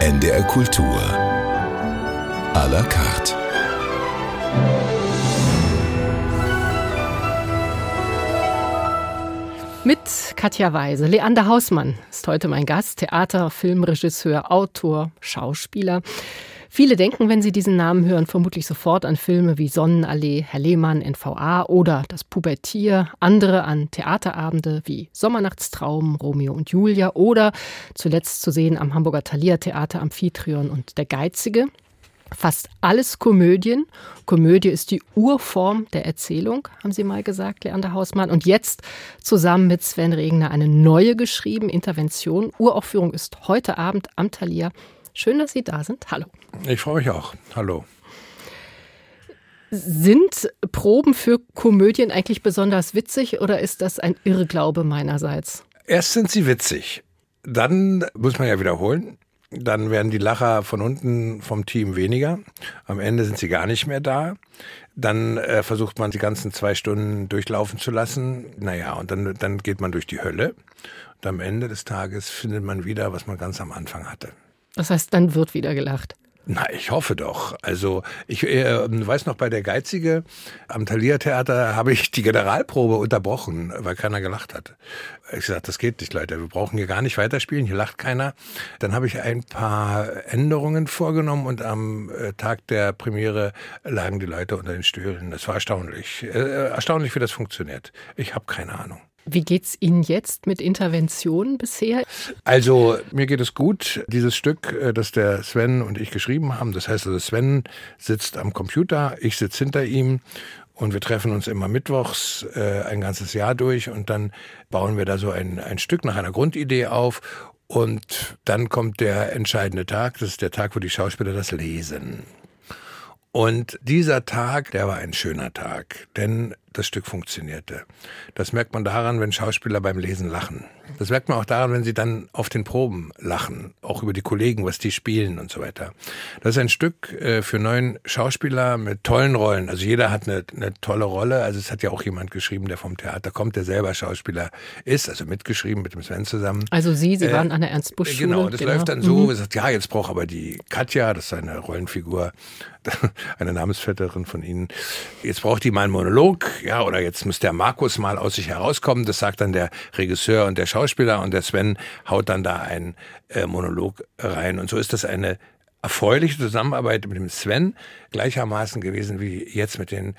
NDR Kultur. À la carte. Mit Katja Weise. Leander Hausmann ist heute mein Gast. Theater, Filmregisseur, Autor, Schauspieler. Viele denken, wenn sie diesen Namen hören, vermutlich sofort an Filme wie Sonnenallee, Herr Lehmann, NVA oder Das Pubertier, andere an Theaterabende wie Sommernachtstraum, Romeo und Julia oder zuletzt zu sehen am Hamburger Thalia Theater Amphitryon und Der Geizige. Fast alles Komödien. Komödie ist die Urform der Erzählung, haben Sie mal gesagt, Leander Hausmann. Und jetzt zusammen mit Sven Regner eine neue geschrieben, Intervention. Uraufführung ist heute Abend am Thalia Schön, dass Sie da sind. Hallo. Ich freue mich auch. Hallo. Sind Proben für Komödien eigentlich besonders witzig oder ist das ein Irrglaube meinerseits? Erst sind sie witzig, dann muss man ja wiederholen. Dann werden die Lacher von unten vom Team weniger. Am Ende sind sie gar nicht mehr da. Dann äh, versucht man die ganzen zwei Stunden durchlaufen zu lassen. Naja, und dann, dann geht man durch die Hölle. Und am Ende des Tages findet man wieder, was man ganz am Anfang hatte. Das heißt, dann wird wieder gelacht. Na, ich hoffe doch. Also ich äh, weiß noch, bei der Geizige am Thalia Theater habe ich die Generalprobe unterbrochen, weil keiner gelacht hat. Ich sagte, das geht nicht, Leute. Wir brauchen hier gar nicht weiterspielen. Hier lacht keiner. Dann habe ich ein paar Änderungen vorgenommen und am äh, Tag der Premiere lagen die Leute unter den Stühlen. Das war erstaunlich. Äh, erstaunlich, wie das funktioniert. Ich habe keine Ahnung. Wie geht's Ihnen jetzt mit Interventionen bisher? Also, mir geht es gut. Dieses Stück, äh, das der Sven und ich geschrieben haben, das heißt also, Sven sitzt am Computer, ich sitze hinter ihm und wir treffen uns immer mittwochs äh, ein ganzes Jahr durch und dann bauen wir da so ein, ein Stück nach einer Grundidee auf und dann kommt der entscheidende Tag, das ist der Tag, wo die Schauspieler das lesen. Und dieser Tag, der war ein schöner Tag, denn das Stück funktionierte. Das merkt man daran, wenn Schauspieler beim Lesen lachen. Das merkt man auch daran, wenn sie dann auf den Proben lachen, auch über die Kollegen, was die spielen und so weiter. Das ist ein Stück äh, für neun Schauspieler mit tollen Rollen. Also jeder hat eine, eine tolle Rolle. Also es hat ja auch jemand geschrieben, der vom Theater kommt, der selber Schauspieler ist, also mitgeschrieben mit dem Sven zusammen. Also Sie, Sie äh, waren an der Ernst Busch Schule. Genau, das genau. läuft dann so, mhm. sagt, ja, jetzt braucht aber die Katja, das ist eine Rollenfigur, eine Namensvetterin von Ihnen, jetzt braucht die mal einen Monolog, ja, oder jetzt muss der Markus mal aus sich herauskommen. Das sagt dann der Regisseur und der Schauspieler und der Sven haut dann da einen äh, Monolog rein. Und so ist das eine erfreuliche Zusammenarbeit mit dem Sven gleichermaßen gewesen wie jetzt mit den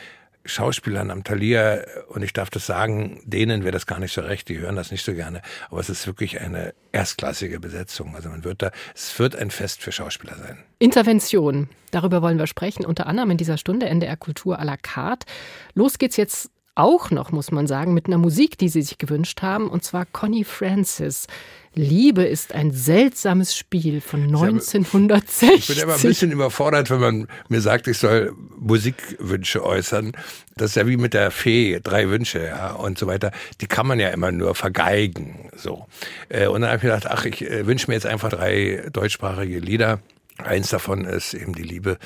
Schauspielern am Thalia, und ich darf das sagen, denen wäre das gar nicht so recht, die hören das nicht so gerne, aber es ist wirklich eine erstklassige Besetzung. Also man wird da, es wird ein Fest für Schauspieler sein. Intervention, darüber wollen wir sprechen, unter anderem in dieser Stunde NDR Kultur à la carte. Los geht's jetzt auch noch, muss man sagen, mit einer Musik, die Sie sich gewünscht haben, und zwar Connie Francis. Liebe ist ein seltsames Spiel von 1960. Ich bin immer ein bisschen überfordert, wenn man mir sagt, ich soll Musikwünsche äußern. Das ist ja wie mit der Fee, drei Wünsche, ja, und so weiter. Die kann man ja immer nur vergeigen, so. Äh, und dann habe ich gedacht, ach, ich äh, wünsche mir jetzt einfach drei deutschsprachige Lieder. Eins davon ist eben die Liebe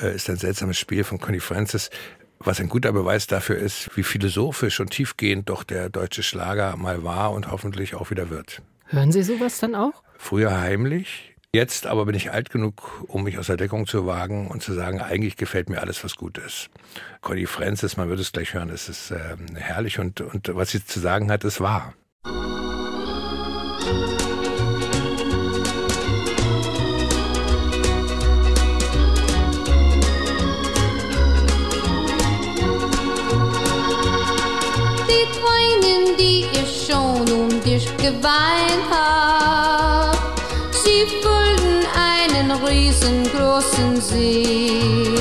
äh, ist ein seltsames Spiel von Connie Francis was ein guter Beweis dafür ist, wie philosophisch und tiefgehend doch der deutsche Schlager mal war und hoffentlich auch wieder wird. Hören Sie sowas dann auch? Früher heimlich. Jetzt aber bin ich alt genug, um mich aus der Deckung zu wagen und zu sagen, eigentlich gefällt mir alles, was gut ist. Conny Francis, man wird es gleich hören, es ist äh, herrlich und, und was sie zu sagen hat, ist wahr. Geweint hab. Sie füllten einen riesengroßen See.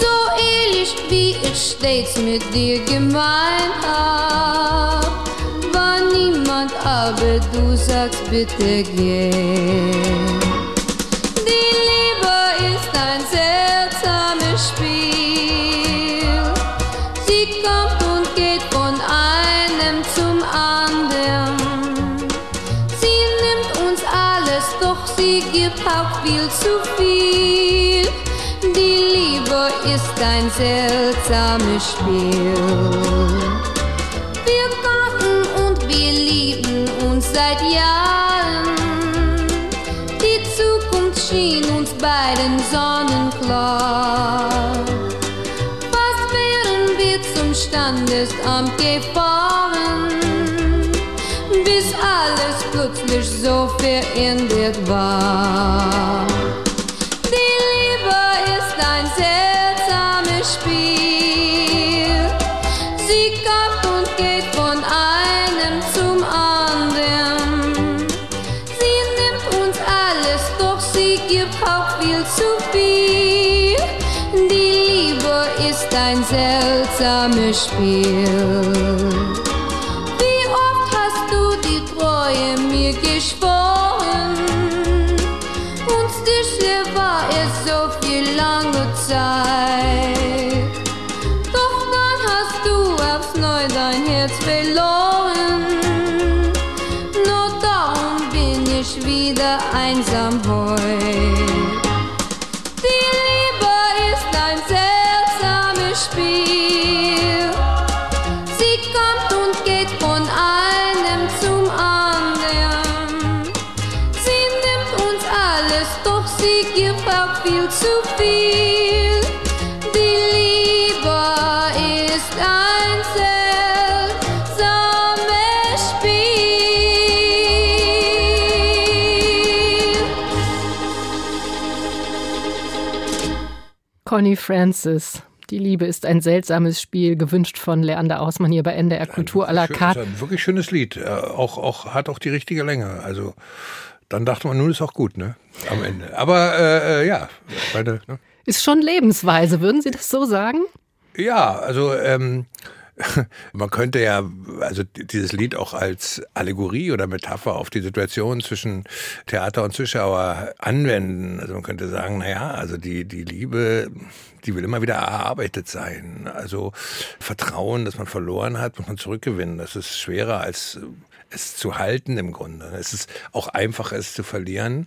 So ehrlich wie ich stets mit dir gemeint hab. War niemand, aber du sagst bitte geh. Zu viel. Die Liebe ist ein seltsames Spiel. Wir kannten und wir lieben uns seit Jahren. Die uns beiden sonnenklar. Fast wären wir zum Standesamt gefahren, bis alles plötzlich so verändert war. Die Liebe ist ein seltsames Spiel. Sie kommt und geht von einem zum anderen. Sie nimmt uns alles, doch sie gibt auch viel zu viel. Die Liebe ist ein seltsames Spiel. Connie Francis. Die Liebe ist ein seltsames Spiel, gewünscht von Leander Ausmann hier bei NDR Kultur à la Schön- carte. ist ein wirklich schönes Lied. Äh, auch, auch, hat auch die richtige Länge. Also dann dachte man, nun ist auch gut, ne? Am Ende. Aber äh, äh, ja, meine, ne? Ist schon Lebensweise, würden Sie das so sagen? Ja, also ähm, man könnte ja also dieses Lied auch als Allegorie oder Metapher auf die Situation zwischen Theater und Zuschauer anwenden. Also man könnte sagen, naja, also die, die Liebe, die will immer wieder erarbeitet sein. Also Vertrauen, das man verloren hat, muss man zurückgewinnen. Das ist schwerer als es zu halten im Grunde. Es ist auch einfacher, es zu verlieren.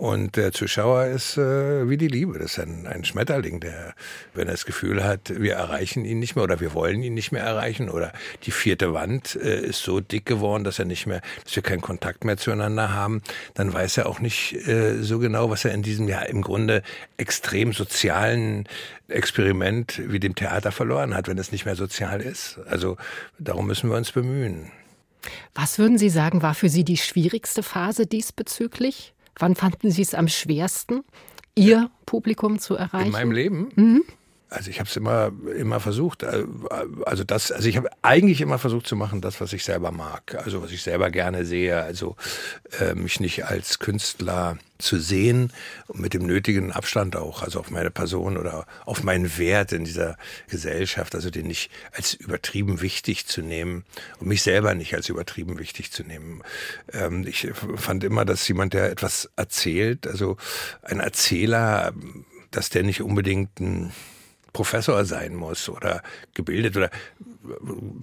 Und der Zuschauer ist äh, wie die Liebe. Das ist ein, ein Schmetterling, der, wenn er das Gefühl hat, wir erreichen ihn nicht mehr oder wir wollen ihn nicht mehr erreichen oder die vierte Wand äh, ist so dick geworden, dass er nicht mehr, dass wir keinen Kontakt mehr zueinander haben, dann weiß er auch nicht äh, so genau, was er in diesem ja im Grunde extrem sozialen Experiment wie dem Theater verloren hat, wenn es nicht mehr sozial ist. Also darum müssen wir uns bemühen. Was würden Sie sagen, war für Sie die schwierigste Phase diesbezüglich? Wann fanden Sie es am schwersten, Ihr Publikum zu erreichen? In meinem Leben? Also ich habe es immer immer versucht. äh, Also das, also ich habe eigentlich immer versucht zu machen, das, was ich selber mag, also was ich selber gerne sehe. Also äh, mich nicht als Künstler zu sehen und mit dem nötigen Abstand auch, also auf meine Person oder auf meinen Wert in dieser Gesellschaft, also den nicht als übertrieben wichtig zu nehmen und mich selber nicht als übertrieben wichtig zu nehmen. Ähm, ich fand immer, dass jemand, der etwas erzählt, also ein Erzähler, dass der nicht unbedingt ein Professor sein muss oder gebildet oder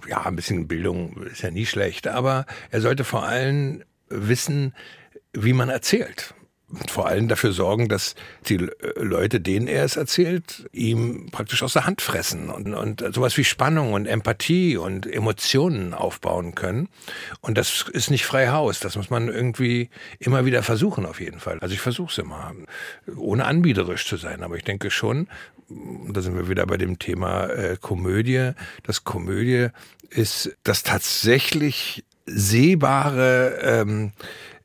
ja, ein bisschen Bildung ist ja nie schlecht, aber er sollte vor allem wissen, wie man erzählt. Und vor allem dafür sorgen, dass die Leute, denen er es erzählt, ihm praktisch aus der Hand fressen und, und sowas wie Spannung und Empathie und Emotionen aufbauen können. Und das ist nicht frei Haus. Das muss man irgendwie immer wieder versuchen, auf jeden Fall. Also ich versuche es immer, ohne anbiederisch zu sein. Aber ich denke schon, da sind wir wieder bei dem Thema äh, Komödie. Das Komödie ist das tatsächlich sehbare ähm,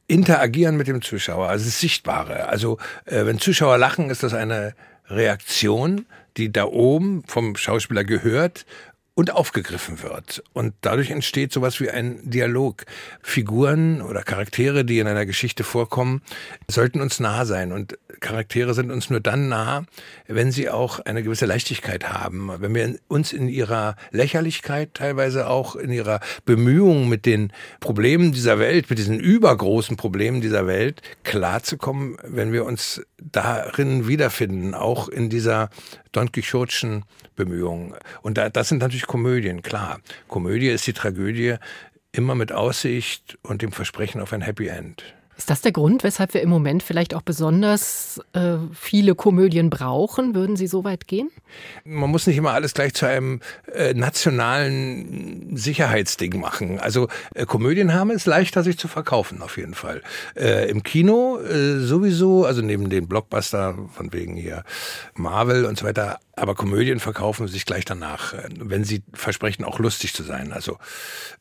Interagieren mit dem Zuschauer, also das Sichtbare. Also äh, wenn Zuschauer lachen, ist das eine Reaktion, die da oben vom Schauspieler gehört und aufgegriffen wird. Und dadurch entsteht sowas wie ein Dialog. Figuren oder Charaktere, die in einer Geschichte vorkommen, sollten uns nah sein. Und Charaktere sind uns nur dann nah, wenn sie auch eine gewisse Leichtigkeit haben. Wenn wir uns in ihrer Lächerlichkeit, teilweise auch in ihrer Bemühung mit den Problemen dieser Welt, mit diesen übergroßen Problemen dieser Welt klarzukommen, wenn wir uns darin wiederfinden, auch in dieser Don Quixotischen Bemühungen. Und da, das sind natürlich Komödien, klar. Komödie ist die Tragödie immer mit Aussicht und dem Versprechen auf ein Happy End. Ist das der Grund, weshalb wir im Moment vielleicht auch besonders äh, viele Komödien brauchen? Würden Sie so weit gehen? Man muss nicht immer alles gleich zu einem äh, nationalen Sicherheitsding machen. Also äh, Komödien haben es leichter, sich zu verkaufen, auf jeden Fall. Äh, Im Kino äh, sowieso, also neben den Blockbuster von wegen hier Marvel und so weiter, aber Komödien verkaufen sich gleich danach, äh, wenn sie versprechen, auch lustig zu sein. Also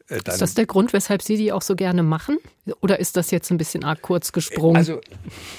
äh, dann ist das der Grund, weshalb Sie die auch so gerne machen? Oder ist das jetzt ein bisschen arg kurz gesprungen? Also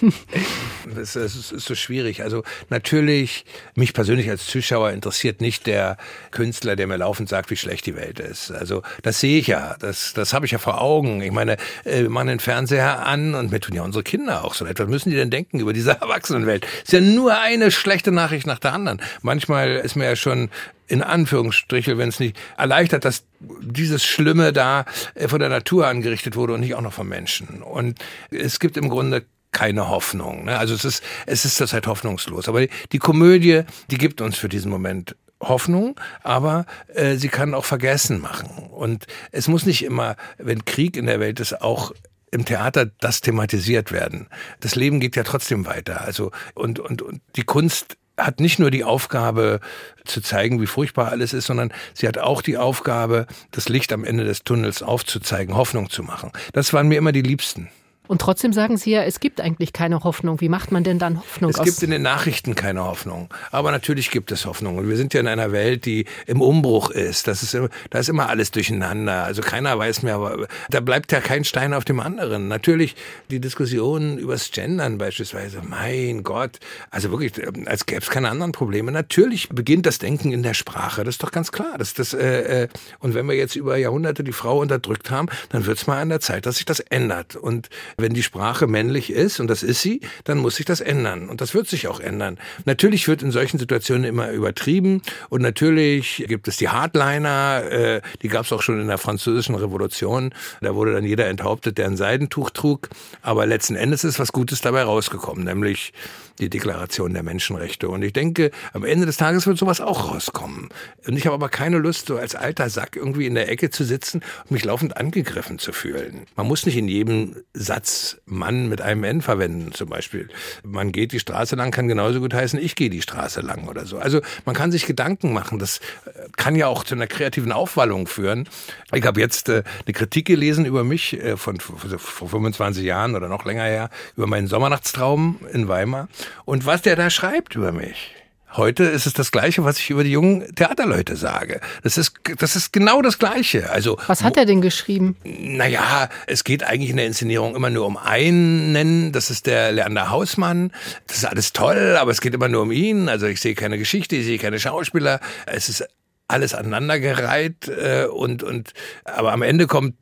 es ist, ist so schwierig. Also natürlich, mich persönlich als Zuschauer interessiert nicht der Künstler, der mir laufend sagt, wie schlecht die Welt ist. Also das sehe ich ja, das, das habe ich ja vor Augen. Ich meine, äh, wir machen den Fernseher an und mir tun ja unsere Kinder auch so leid. Was müssen die denn denken über diese Erwachsenenwelt? Ist ja nur eine schlechte Nachricht nach der anderen. Manchmal ist mir ja schon in Anführungsstrichen, wenn es nicht erleichtert, dass dieses Schlimme da äh, von der Natur angerichtet wurde und nicht auch noch von Menschen. Und es gibt im Grunde keine Hoffnung. Ne? Also es ist, es ist zurzeit hoffnungslos. Aber die Komödie, die gibt uns für diesen Moment Hoffnung, aber äh, sie kann auch vergessen machen. Und es muss nicht immer, wenn Krieg in der Welt ist, auch im Theater das thematisiert werden. Das Leben geht ja trotzdem weiter. Also und und und die Kunst hat nicht nur die Aufgabe zu zeigen, wie furchtbar alles ist, sondern sie hat auch die Aufgabe, das Licht am Ende des Tunnels aufzuzeigen, Hoffnung zu machen. Das waren mir immer die Liebsten. Und trotzdem sagen Sie ja, es gibt eigentlich keine Hoffnung. Wie macht man denn dann Hoffnung? Es gibt in den Nachrichten keine Hoffnung. Aber natürlich gibt es Hoffnung. Und wir sind ja in einer Welt, die im Umbruch ist. Das ist, da ist immer alles durcheinander. Also keiner weiß mehr, aber da bleibt ja kein Stein auf dem anderen. Natürlich die Diskussion übers Gendern beispielsweise. Mein Gott. Also wirklich, als gäbe es keine anderen Probleme. Natürlich beginnt das Denken in der Sprache. Das ist doch ganz klar. Das, das, äh, äh und wenn wir jetzt über Jahrhunderte die Frau unterdrückt haben, dann wird es mal an der Zeit, dass sich das ändert. Und wenn die Sprache männlich ist, und das ist sie, dann muss sich das ändern. Und das wird sich auch ändern. Natürlich wird in solchen Situationen immer übertrieben. Und natürlich gibt es die Hardliner, äh, die gab es auch schon in der französischen Revolution. Da wurde dann jeder enthauptet, der ein Seidentuch trug. Aber letzten Endes ist was Gutes dabei rausgekommen, nämlich die Deklaration der Menschenrechte. Und ich denke, am Ende des Tages wird sowas auch rauskommen. Und ich habe aber keine Lust, so als alter Sack irgendwie in der Ecke zu sitzen und mich laufend angegriffen zu fühlen. Man muss nicht in jedem Satz Mann mit einem N verwenden, zum Beispiel. Man geht die Straße lang, kann genauso gut heißen, ich gehe die Straße lang oder so. Also man kann sich Gedanken machen. Das äh, kann ja auch zu einer kreativen Aufwallung führen. Ich habe jetzt äh, eine Kritik gelesen über mich äh, von vor 25 Jahren oder noch länger her, über meinen Sommernachtstraum in Weimar. Und was der da schreibt über mich. Heute ist es das Gleiche, was ich über die jungen Theaterleute sage. Das ist, das ist genau das Gleiche. Also. Was hat er denn geschrieben? Naja, es geht eigentlich in der Inszenierung immer nur um einen. Das ist der Leander Hausmann. Das ist alles toll, aber es geht immer nur um ihn. Also ich sehe keine Geschichte, ich sehe keine Schauspieler. Es ist alles aneinandergereiht, äh, und, und, aber am Ende kommt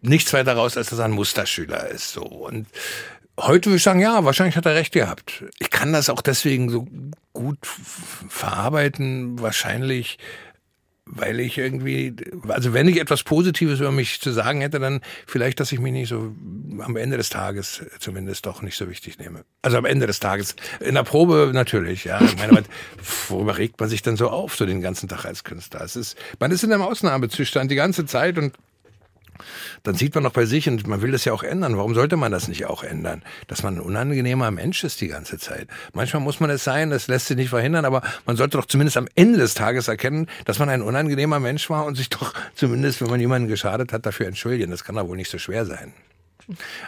nichts weiter raus, als dass er ein Musterschüler ist, so. Und, Heute würde ich sagen, ja, wahrscheinlich hat er recht gehabt. Ich kann das auch deswegen so gut verarbeiten, wahrscheinlich, weil ich irgendwie, also wenn ich etwas Positives über mich zu sagen hätte, dann vielleicht, dass ich mich nicht so am Ende des Tages zumindest doch nicht so wichtig nehme. Also am Ende des Tages. In der Probe natürlich, ja. Ich meine, worüber regt man sich dann so auf, so den ganzen Tag als Künstler? Es ist, man ist in einem Ausnahmezustand die ganze Zeit und dann sieht man doch bei sich, und man will das ja auch ändern. Warum sollte man das nicht auch ändern? Dass man ein unangenehmer Mensch ist die ganze Zeit. Manchmal muss man es sein, das lässt sich nicht verhindern, aber man sollte doch zumindest am Ende des Tages erkennen, dass man ein unangenehmer Mensch war und sich doch zumindest, wenn man jemanden geschadet hat, dafür entschuldigen. Das kann doch wohl nicht so schwer sein.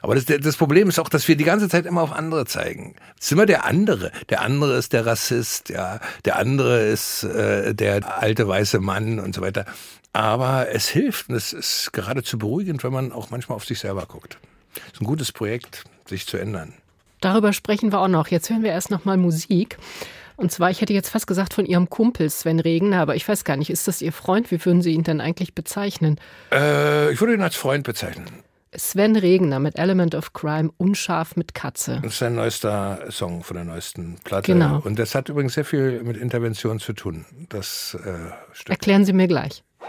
Aber das, das Problem ist auch, dass wir die ganze Zeit immer auf andere zeigen. Es ist immer der andere. Der andere ist der Rassist, ja. Der andere ist äh, der alte weiße Mann und so weiter. Aber es hilft und es ist geradezu beruhigend, wenn man auch manchmal auf sich selber guckt. Es ist ein gutes Projekt, sich zu ändern. Darüber sprechen wir auch noch. Jetzt hören wir erst noch mal Musik. Und zwar, ich hätte jetzt fast gesagt von Ihrem Kumpel Sven Regner, aber ich weiß gar nicht, ist das Ihr Freund? Wie würden Sie ihn denn eigentlich bezeichnen? Äh, ich würde ihn als Freund bezeichnen. Sven Regner mit Element of Crime, unscharf mit Katze. Das ist sein neuester Song von der neuesten Platte. Genau. Und das hat übrigens sehr viel mit Intervention zu tun. Das äh. Erklären Sie mir gleich. Wir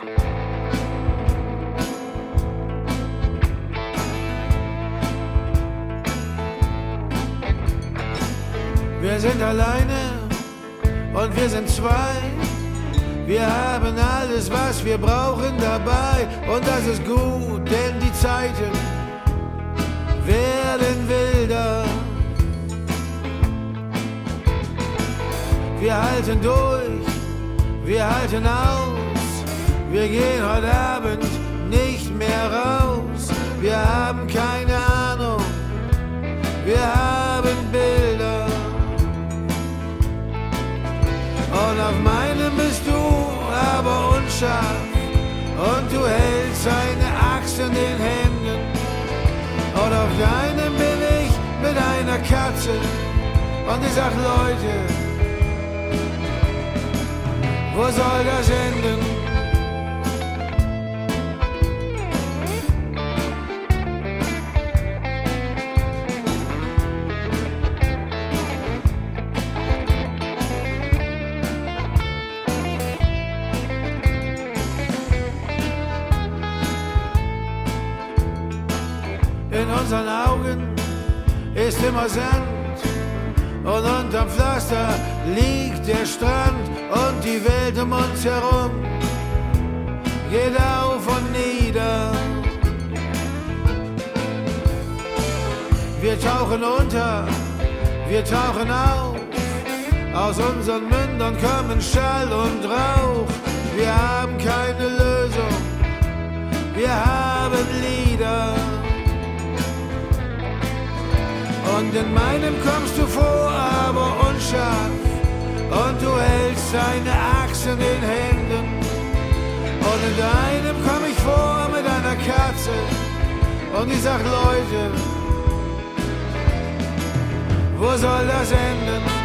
sind alleine und wir sind zwei. Wir haben alles, was wir brauchen dabei und das ist gut, denn die Zeiten werden wilder. Wir halten durch, wir halten aus. Wir gehen heute Abend nicht mehr raus. Wir haben keine Ahnung, wir haben Bilder. Und auf meinem bist du aber unscharf und du hältst eine Axt in den Händen. Und auf deinem bin ich mit einer Katze und ich sag Leute, wo soll das enden? Uns herum geht auf und nieder. Wir tauchen unter, wir tauchen auf, aus unseren Mündern kommen Schall und Rauch. Wir haben keine Lösung, wir haben Lieder. Und in meinem kommst du vor, aber unscharf. Und du hältst deine Axt in den Händen. Und in deinem komm ich vor mit einer Katze. Und ich sag, Leute, wo soll das enden?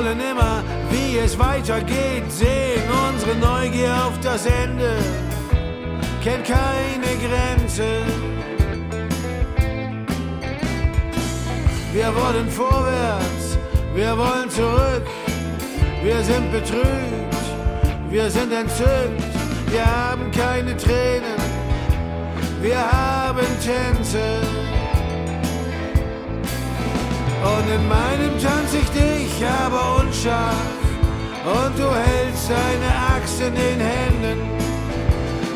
Wollen immer, wie es weitergeht, sehen. Unsere Neugier auf das Ende kennt keine Grenze. Wir wollen vorwärts, wir wollen zurück. Wir sind betrübt, wir sind entzückt. Wir haben keine Tränen, wir haben Tänze. Und in meinem tanz ich dich, aber unscharf. Und du hältst deine Axt in den Händen.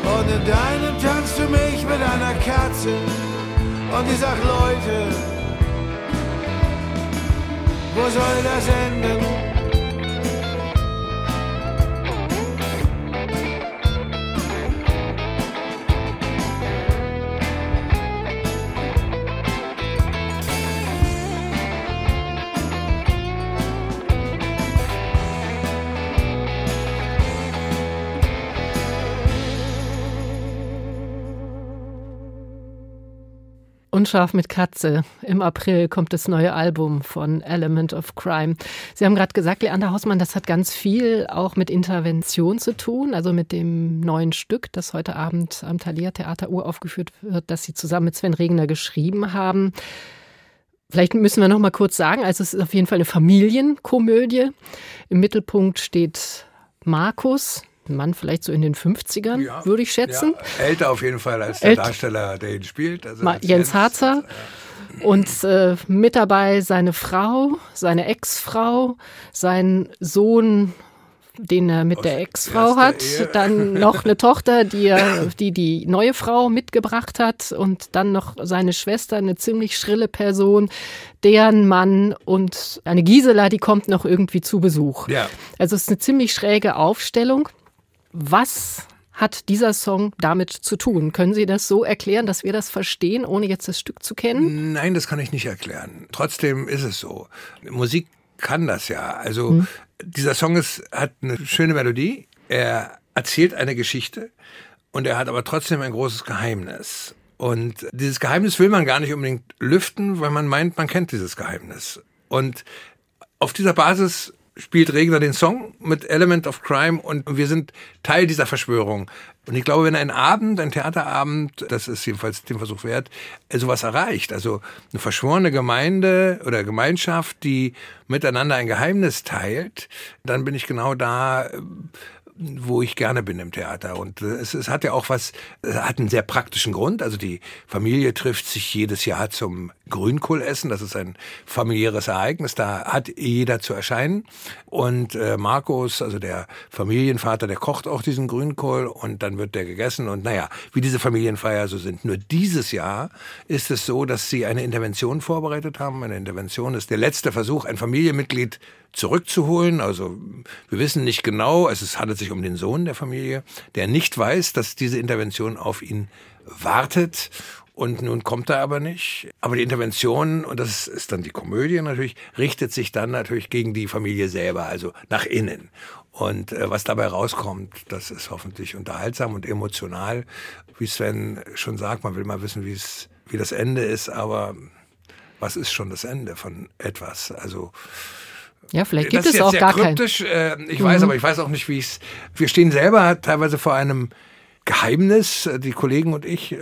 Und in deinem tanzt du mich mit einer Katze. Und ich sag, Leute, wo soll das enden? Unscharf mit Katze. Im April kommt das neue Album von Element of Crime. Sie haben gerade gesagt, Leander Hausmann, das hat ganz viel auch mit Intervention zu tun, also mit dem neuen Stück, das heute Abend am Thalia Theater uraufgeführt wird, das Sie zusammen mit Sven Regner geschrieben haben. Vielleicht müssen wir noch mal kurz sagen, also es ist auf jeden Fall eine Familienkomödie. Im Mittelpunkt steht Markus, ein Mann vielleicht so in den 50ern, Ja. würde ich schätzen. Ja, älter auf jeden Fall als der Ält- Darsteller, der ihn spielt. Also als Jens Harzer. Und äh, mit dabei seine Frau, seine Ex-Frau, sein Sohn, den er mit Aus der Ex-Frau hat, Ehe. dann noch eine Tochter, die, er, die die neue Frau mitgebracht hat und dann noch seine Schwester, eine ziemlich schrille Person, deren Mann und eine Gisela, die kommt noch irgendwie zu Besuch. Ja. Also es ist eine ziemlich schräge Aufstellung. Was hat dieser Song damit zu tun? Können Sie das so erklären, dass wir das verstehen, ohne jetzt das Stück zu kennen? Nein, das kann ich nicht erklären. Trotzdem ist es so. Musik kann das ja. Also dieser Song ist, hat eine schöne Melodie. Er erzählt eine Geschichte und er hat aber trotzdem ein großes Geheimnis. Und dieses Geheimnis will man gar nicht unbedingt lüften, weil man meint, man kennt dieses Geheimnis. Und auf dieser Basis spielt Regner den Song mit Element of Crime und wir sind Teil dieser Verschwörung. Und ich glaube, wenn ein Abend, ein Theaterabend, das ist jedenfalls den Versuch wert, sowas erreicht, also eine verschworene Gemeinde oder Gemeinschaft, die miteinander ein Geheimnis teilt, dann bin ich genau da, wo ich gerne bin im Theater. Und es, es hat ja auch was, es hat einen sehr praktischen Grund. Also die Familie trifft sich jedes Jahr zum Grünkohlessen. Das ist ein familiäres Ereignis. Da hat jeder zu erscheinen. Und äh, Markus, also der Familienvater, der kocht auch diesen Grünkohl und dann wird der gegessen. Und naja, wie diese Familienfeier so sind. Nur dieses Jahr ist es so, dass sie eine Intervention vorbereitet haben. Eine Intervention ist der letzte Versuch, ein Familienmitglied zurückzuholen. Also wir wissen nicht genau, es handelt sich um den Sohn der Familie, der nicht weiß, dass diese Intervention auf ihn wartet. Und nun kommt er aber nicht. Aber die Intervention, und das ist dann die Komödie natürlich, richtet sich dann natürlich gegen die Familie selber, also nach innen. Und äh, was dabei rauskommt, das ist hoffentlich unterhaltsam und emotional. Wie Sven schon sagt, man will mal wissen, wie es, wie das Ende ist, aber was ist schon das Ende von etwas? Also ja, vielleicht gibt es auch gar kryptisch. Kein... Ich weiß, mhm. aber ich weiß auch nicht, wie es. Wir stehen selber teilweise vor einem Geheimnis, die Kollegen und ich. Äh,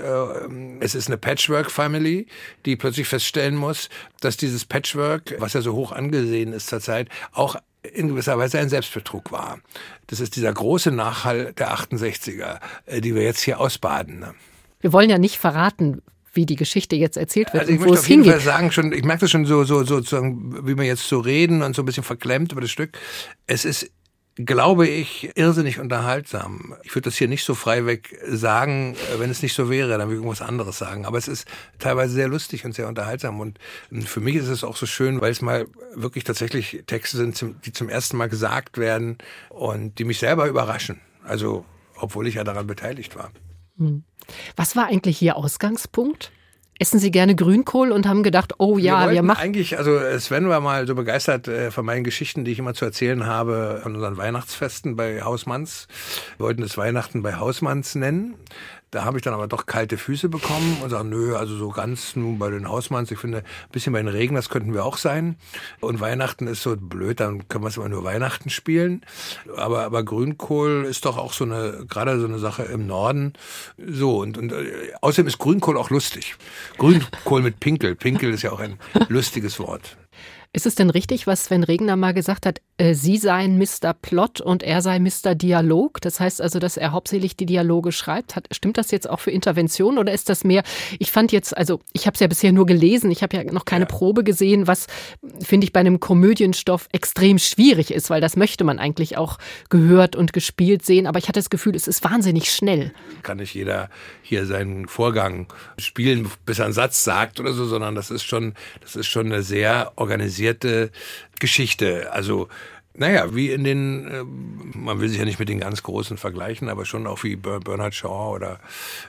es ist eine Patchwork-Family, die plötzlich feststellen muss, dass dieses Patchwork, was ja so hoch angesehen ist zurzeit, auch in gewisser Weise ein Selbstbetrug war. Das ist dieser große Nachhall der 68er, äh, die wir jetzt hier ausbaden. Ne? Wir wollen ja nicht verraten, wie die Geschichte jetzt erzählt wird also ich und wo es hingeht. Fall sagen, schon, ich merke das schon so, so, so, sozusagen, wie wir jetzt so reden und so ein bisschen verklemmt über das Stück. Es ist glaube ich, irrsinnig unterhaltsam. Ich würde das hier nicht so freiweg sagen, wenn es nicht so wäre, dann würde ich irgendwas anderes sagen. Aber es ist teilweise sehr lustig und sehr unterhaltsam. Und für mich ist es auch so schön, weil es mal wirklich tatsächlich Texte sind, die zum ersten Mal gesagt werden und die mich selber überraschen. Also, obwohl ich ja daran beteiligt war. Hm. Was war eigentlich Ihr Ausgangspunkt? Essen Sie gerne Grünkohl und haben gedacht, oh ja, wir, wir machen. Eigentlich, also Sven war mal so begeistert äh, von meinen Geschichten, die ich immer zu erzählen habe, von unseren Weihnachtsfesten bei Hausmanns. Wir wollten es Weihnachten bei Hausmanns nennen. Da habe ich dann aber doch kalte Füße bekommen und sage, nö, also so ganz nun bei den Hausmanns, ich finde, ein bisschen bei den Regen, das könnten wir auch sein. Und Weihnachten ist so blöd, dann können wir es immer nur Weihnachten spielen. Aber, aber Grünkohl ist doch auch so eine, gerade so eine Sache im Norden. So, und, und äh, außerdem ist Grünkohl auch lustig. Grünkohl mit Pinkel. Pinkel ist ja auch ein lustiges Wort. Ist es denn richtig, was Sven Regner mal gesagt hat, äh, Sie seien Mr. Plot und er sei Mr. Dialog? Das heißt also, dass er hauptsächlich die Dialoge schreibt. Hat, stimmt das jetzt auch für Intervention oder ist das mehr, ich fand jetzt, also ich habe es ja bisher nur gelesen, ich habe ja noch keine ja. Probe gesehen, was finde ich bei einem Komödienstoff extrem schwierig ist, weil das möchte man eigentlich auch gehört und gespielt sehen. Aber ich hatte das Gefühl, es ist wahnsinnig schnell. Kann nicht jeder hier seinen Vorgang spielen, bis er einen Satz sagt oder so, sondern das ist schon, das ist schon eine sehr organisierte organisierte Geschichte. Also naja, wie in den, äh, man will sich ja nicht mit den ganz Großen vergleichen, aber schon auch wie Bernard Shaw oder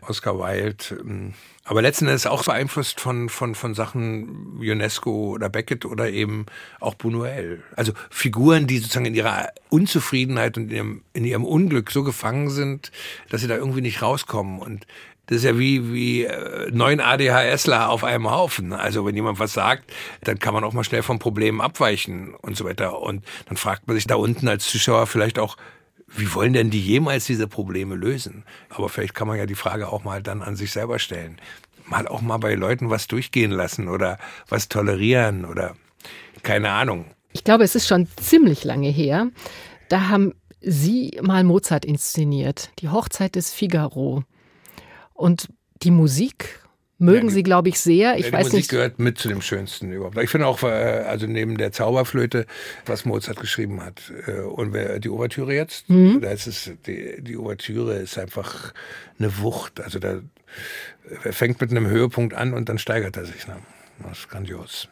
Oscar Wilde. Ähm, aber letzten Endes auch beeinflusst von, von, von Sachen UNESCO oder Beckett oder eben auch Buñuel. Also Figuren, die sozusagen in ihrer Unzufriedenheit und in ihrem, in ihrem Unglück so gefangen sind, dass sie da irgendwie nicht rauskommen. Und das ist ja wie, wie äh, neun ADHSler auf einem Haufen. Also wenn jemand was sagt, dann kann man auch mal schnell vom Problem abweichen und so weiter. Und dann fragt man sich da unten als Zuschauer vielleicht auch, wie wollen denn die jemals diese Probleme lösen? Aber vielleicht kann man ja die Frage auch mal dann an sich selber stellen. Mal auch mal bei Leuten was durchgehen lassen oder was tolerieren oder keine Ahnung. Ich glaube, es ist schon ziemlich lange her. Da haben Sie mal Mozart inszeniert, die Hochzeit des Figaro. Und die Musik mögen ja, die, Sie, glaube ich, sehr. Ich ja, die weiß Musik nicht. gehört mit zu dem Schönsten überhaupt. Ich finde auch, äh, also neben der Zauberflöte, was Mozart geschrieben hat. Äh, und die Ouvertüre jetzt, mhm. da ist es, die, die Ouvertüre ist einfach eine Wucht. Also da er fängt mit einem Höhepunkt an und dann steigert er sich. Ne? Das ist grandios.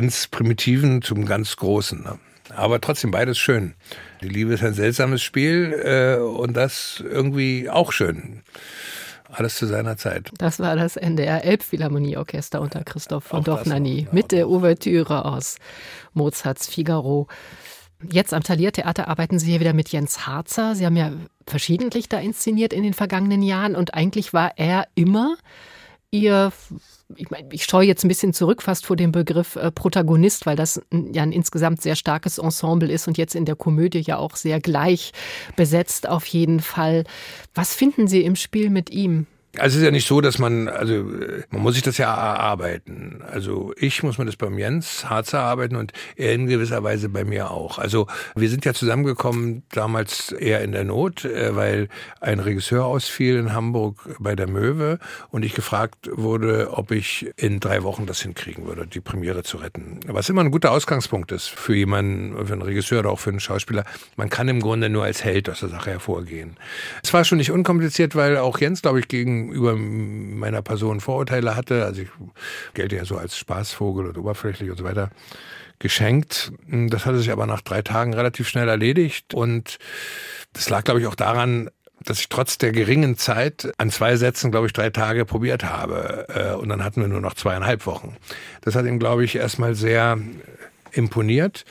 Ganz Primitiven zum ganz Großen. Ne? Aber trotzdem beides schön. Die Liebe ist ein seltsames Spiel äh, und das irgendwie auch schön. Alles zu seiner Zeit. Das war das NDR Elbphilharmonieorchester unter Christoph von ja, mit der Ouvertüre aus Mozarts Figaro. Jetzt am Thalia-Theater arbeiten Sie hier wieder mit Jens Harzer. Sie haben ja verschiedentlich da inszeniert in den vergangenen Jahren und eigentlich war er immer Ihr, ich meine, ich scheue jetzt ein bisschen zurück fast vor dem Begriff äh, Protagonist, weil das ja ein insgesamt sehr starkes Ensemble ist und jetzt in der Komödie ja auch sehr gleich besetzt auf jeden Fall. Was finden Sie im Spiel mit ihm? Also es ist ja nicht so, dass man, also man muss sich das ja erarbeiten. Also ich muss mir das beim Jens Harzer erarbeiten und er in gewisser Weise bei mir auch. Also wir sind ja zusammengekommen damals eher in der Not, äh, weil ein Regisseur ausfiel in Hamburg bei der Möwe und ich gefragt wurde, ob ich in drei Wochen das hinkriegen würde, die Premiere zu retten. Was immer ein guter Ausgangspunkt ist für jemanden, für einen Regisseur oder auch für einen Schauspieler. Man kann im Grunde nur als Held aus der Sache hervorgehen. Es war schon nicht unkompliziert, weil auch Jens, glaube ich, gegen gegenüber meiner Person Vorurteile hatte. Also ich gelte ja so als Spaßvogel und oberflächlich und so weiter geschenkt. Das hatte sich aber nach drei Tagen relativ schnell erledigt und das lag, glaube ich, auch daran, dass ich trotz der geringen Zeit an zwei Sätzen, glaube ich, drei Tage probiert habe. Äh, und dann hatten wir nur noch zweieinhalb Wochen. Das hat ihm, glaube ich, erstmal sehr imponiert.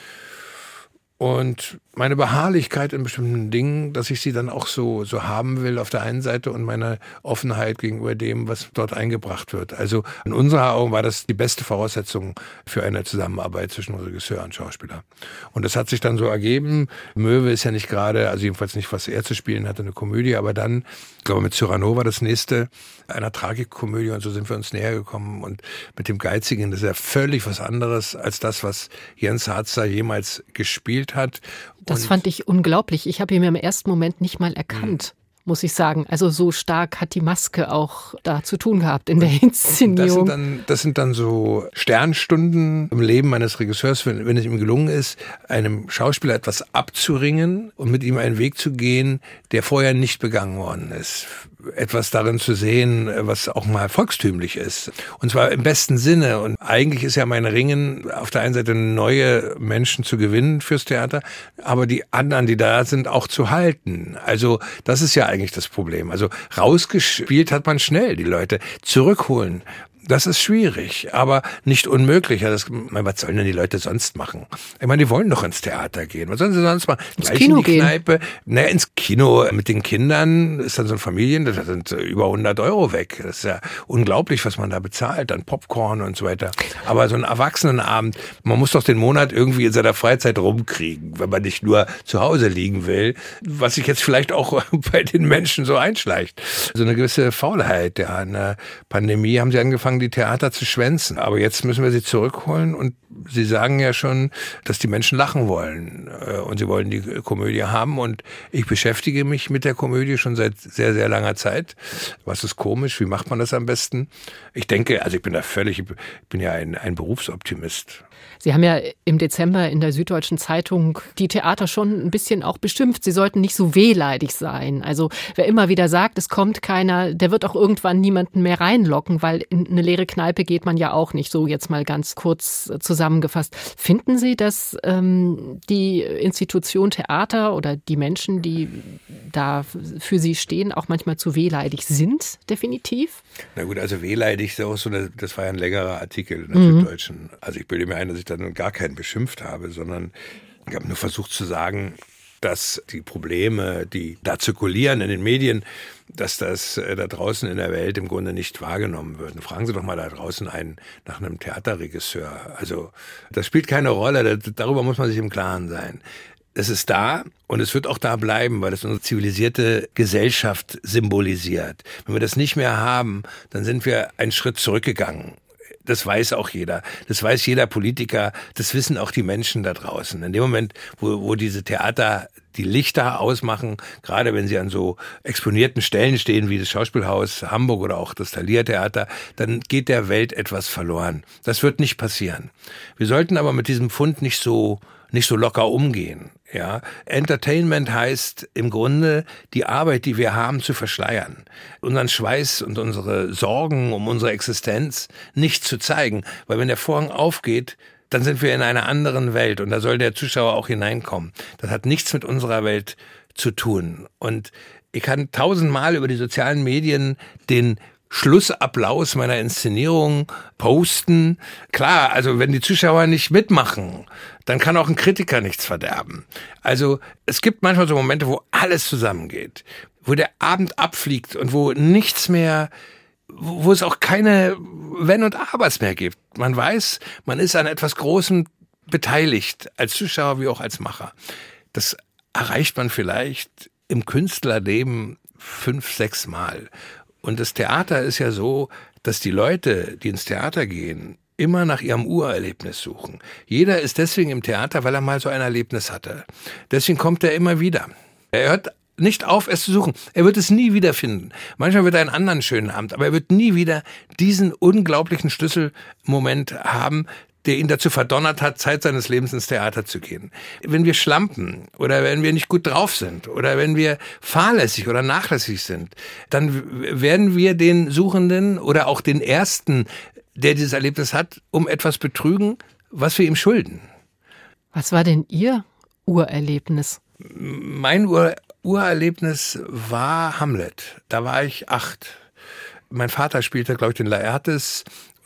Und meine Beharrlichkeit in bestimmten Dingen, dass ich sie dann auch so, so haben will auf der einen Seite und meine Offenheit gegenüber dem, was dort eingebracht wird. Also in unserer Augen war das die beste Voraussetzung für eine Zusammenarbeit zwischen Regisseur und Schauspieler. Und das hat sich dann so ergeben. Möwe ist ja nicht gerade, also jedenfalls nicht, was er zu spielen hatte, eine Komödie, aber dann, ich glaube, mit Cyrano war das nächste, einer Tragikkomödie und so sind wir uns näher gekommen. Und mit dem Geizigen, das ist ja völlig was anderes als das, was Jens Harzer jemals gespielt hat. Das Und- fand ich unglaublich. Ich habe ihn im ersten Moment nicht mal erkannt, muss ich sagen. Also so stark hat die Maske auch da zu tun gehabt in der Das sind, Inszenierung. dann, das sind dann so Sternstunden im Leben eines Regisseurs, wenn, wenn es ihm gelungen ist, einem Schauspieler etwas abzuringen und mit ihm einen Weg zu gehen, der vorher nicht begangen worden ist. Etwas darin zu sehen, was auch mal volkstümlich ist. Und zwar im besten Sinne. Und eigentlich ist ja mein Ringen auf der einen Seite neue Menschen zu gewinnen fürs Theater, aber die anderen, die da sind, auch zu halten. Also das ist ja eigentlich das Problem. Also rausgespielt hat man schnell die Leute. Zurückholen, das ist schwierig, aber nicht unmöglich. Ja, das, meine, was sollen denn die Leute sonst machen? Ich meine, die wollen doch ins Theater gehen. Was sollen sie sonst machen? Ins Gleich Kino in die gehen. Kneipe. Na, ins Kino mit den Kindern ist dann so ein Familien, das sind äh, über 100 Euro weg. Das ist ja unglaublich, was man da bezahlt. Dann Popcorn und so weiter. Aber so ein Erwachsenenabend, man muss doch den Monat irgendwie in seiner Freizeit rumkriegen, wenn man nicht nur zu Hause liegen will, was sich jetzt vielleicht auch bei den Menschen so einschleicht. So eine gewisse Faulheit. Ja, in der Pandemie haben sie angefangen, die Theater zu schwänzen. Aber jetzt müssen wir sie zurückholen und sie sagen ja schon, dass die Menschen lachen wollen äh, und sie wollen die Komödie haben und ich beschäftige mich mit der Komödie schon seit sehr, sehr langer Zeit. Was ist komisch? Wie macht man das am besten? Ich denke, also ich bin da völlig, ich bin ja ein, ein Berufsoptimist. Sie haben ja im Dezember in der Süddeutschen Zeitung die Theater schon ein bisschen auch beschimpft. Sie sollten nicht so wehleidig sein. Also wer immer wieder sagt, es kommt keiner, der wird auch irgendwann niemanden mehr reinlocken, weil in eine leere Kneipe geht man ja auch nicht. So jetzt mal ganz kurz äh, zusammengefasst. Finden Sie, dass ähm, die Institution Theater oder die Menschen, die da für Sie stehen, auch manchmal zu wehleidig sind, definitiv? Na gut, also wehleidig ist auch so, eine- das war ja ein längerer Artikel in der Süddeutschen. Also ich bilde mir ein, dass ich dann gar keinen beschimpft habe, sondern ich habe nur versucht zu sagen, dass die Probleme, die da zirkulieren in den Medien, dass das äh, da draußen in der Welt im Grunde nicht wahrgenommen wird. Fragen Sie doch mal da draußen einen nach einem Theaterregisseur. Also das spielt keine Rolle, darüber muss man sich im Klaren sein. Es ist da und es wird auch da bleiben, weil es unsere zivilisierte Gesellschaft symbolisiert. Wenn wir das nicht mehr haben, dann sind wir einen Schritt zurückgegangen. Das weiß auch jeder. Das weiß jeder Politiker. Das wissen auch die Menschen da draußen. In dem Moment, wo, wo diese Theater die Lichter ausmachen, gerade wenn sie an so exponierten Stellen stehen wie das Schauspielhaus Hamburg oder auch das Thalia-Theater, dann geht der Welt etwas verloren. Das wird nicht passieren. Wir sollten aber mit diesem Fund nicht so nicht so locker umgehen. Ja, Entertainment heißt im Grunde die Arbeit, die wir haben, zu verschleiern, unseren Schweiß und unsere Sorgen um unsere Existenz nicht zu zeigen, weil wenn der Vorhang aufgeht, dann sind wir in einer anderen Welt und da soll der Zuschauer auch hineinkommen. Das hat nichts mit unserer Welt zu tun. Und ich kann tausendmal über die sozialen Medien den Schlussapplaus meiner Inszenierung posten. Klar, also wenn die Zuschauer nicht mitmachen, dann kann auch ein Kritiker nichts verderben. Also es gibt manchmal so Momente, wo alles zusammengeht, wo der Abend abfliegt und wo nichts mehr, wo es auch keine Wenn und Abers mehr gibt. Man weiß, man ist an etwas Großem beteiligt, als Zuschauer wie auch als Macher. Das erreicht man vielleicht im Künstlerleben fünf, sechs Mal. Und das Theater ist ja so, dass die Leute, die ins Theater gehen, immer nach ihrem Urerlebnis suchen. Jeder ist deswegen im Theater, weil er mal so ein Erlebnis hatte. Deswegen kommt er immer wieder. Er hört nicht auf, es zu suchen. Er wird es nie wiederfinden. Manchmal wird er einen anderen schönen Abend, aber er wird nie wieder diesen unglaublichen Schlüsselmoment haben, der ihn dazu verdonnert hat, Zeit seines Lebens ins Theater zu gehen. Wenn wir schlampen oder wenn wir nicht gut drauf sind oder wenn wir fahrlässig oder nachlässig sind, dann werden wir den Suchenden oder auch den Ersten, der dieses Erlebnis hat, um etwas betrügen, was wir ihm schulden. Was war denn Ihr Urerlebnis? Mein Ur Urerlebnis war Hamlet. Da war ich acht. Mein Vater spielte, glaube ich, den Laertes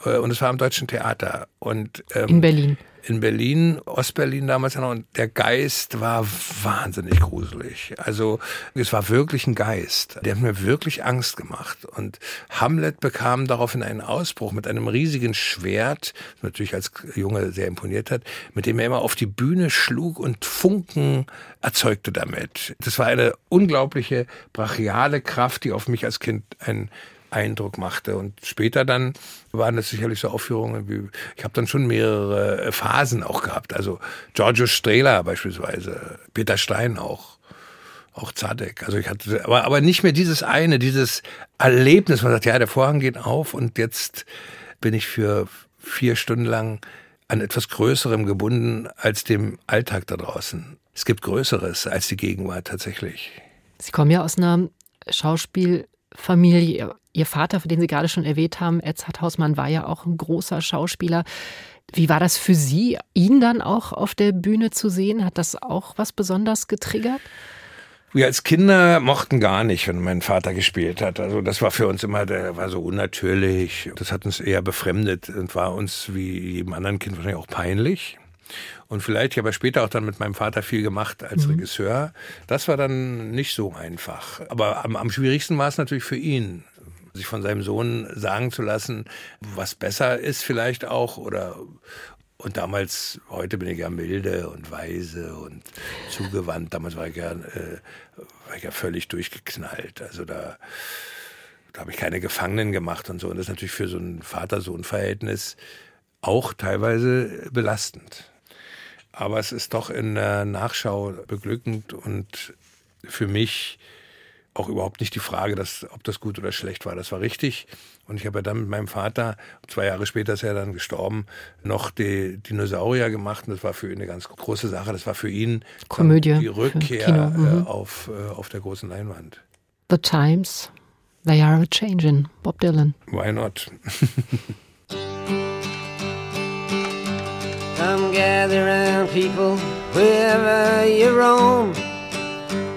und es war am Deutschen Theater. Und, ähm, in Berlin. In Berlin, Ostberlin damals noch. Und der Geist war wahnsinnig gruselig. Also es war wirklich ein Geist. Der hat mir wirklich Angst gemacht. Und Hamlet bekam daraufhin einen Ausbruch mit einem riesigen Schwert, das natürlich als Junge sehr imponiert hat, mit dem er immer auf die Bühne schlug und Funken erzeugte damit. Das war eine unglaubliche brachiale Kraft, die auf mich als Kind ein Eindruck machte. Und später dann waren das sicherlich so Aufführungen wie, ich habe dann schon mehrere äh, Phasen auch gehabt. Also Giorgio Strehler beispielsweise, Peter Stein auch, auch Zadek. Also ich hatte, aber, aber nicht mehr dieses eine, dieses Erlebnis, man sagt, ja, der Vorhang geht auf und jetzt bin ich für vier Stunden lang an etwas Größerem gebunden als dem Alltag da draußen. Es gibt Größeres als die Gegenwart tatsächlich. Sie kommen ja aus einer Schauspielfamilie. Ihr Vater, den Sie gerade schon erwähnt haben, Edzard Hausmann, war ja auch ein großer Schauspieler. Wie war das für Sie, ihn dann auch auf der Bühne zu sehen? Hat das auch was besonders getriggert? Wir als Kinder mochten gar nicht, wenn mein Vater gespielt hat. Also das war für uns immer, der war so unnatürlich. Das hat uns eher befremdet und war uns wie jedem anderen Kind wahrscheinlich auch peinlich. Und vielleicht, ich habe später auch dann mit meinem Vater viel gemacht als mhm. Regisseur. Das war dann nicht so einfach. Aber am, am schwierigsten war es natürlich für ihn sich von seinem Sohn sagen zu lassen, was besser ist vielleicht auch oder und damals, heute bin ich ja milde und weise und zugewandt. Damals war ich ja, äh, war ich ja völlig durchgeknallt. Also da, da habe ich keine Gefangenen gemacht und so. Und das ist natürlich für so ein Vater-Sohn-Verhältnis auch teilweise belastend. Aber es ist doch in der Nachschau beglückend und für mich auch überhaupt nicht die Frage, dass, ob das gut oder schlecht war. Das war richtig. Und ich habe ja dann mit meinem Vater, zwei Jahre später ist er dann gestorben, noch die Dinosaurier gemacht. Und das war für ihn eine ganz große Sache. Das war für ihn Komödie die Rückkehr mhm. auf, äh, auf der großen Leinwand. The Times, they are a changing. Bob Dylan. Why not? Come gather round people wherever you roam.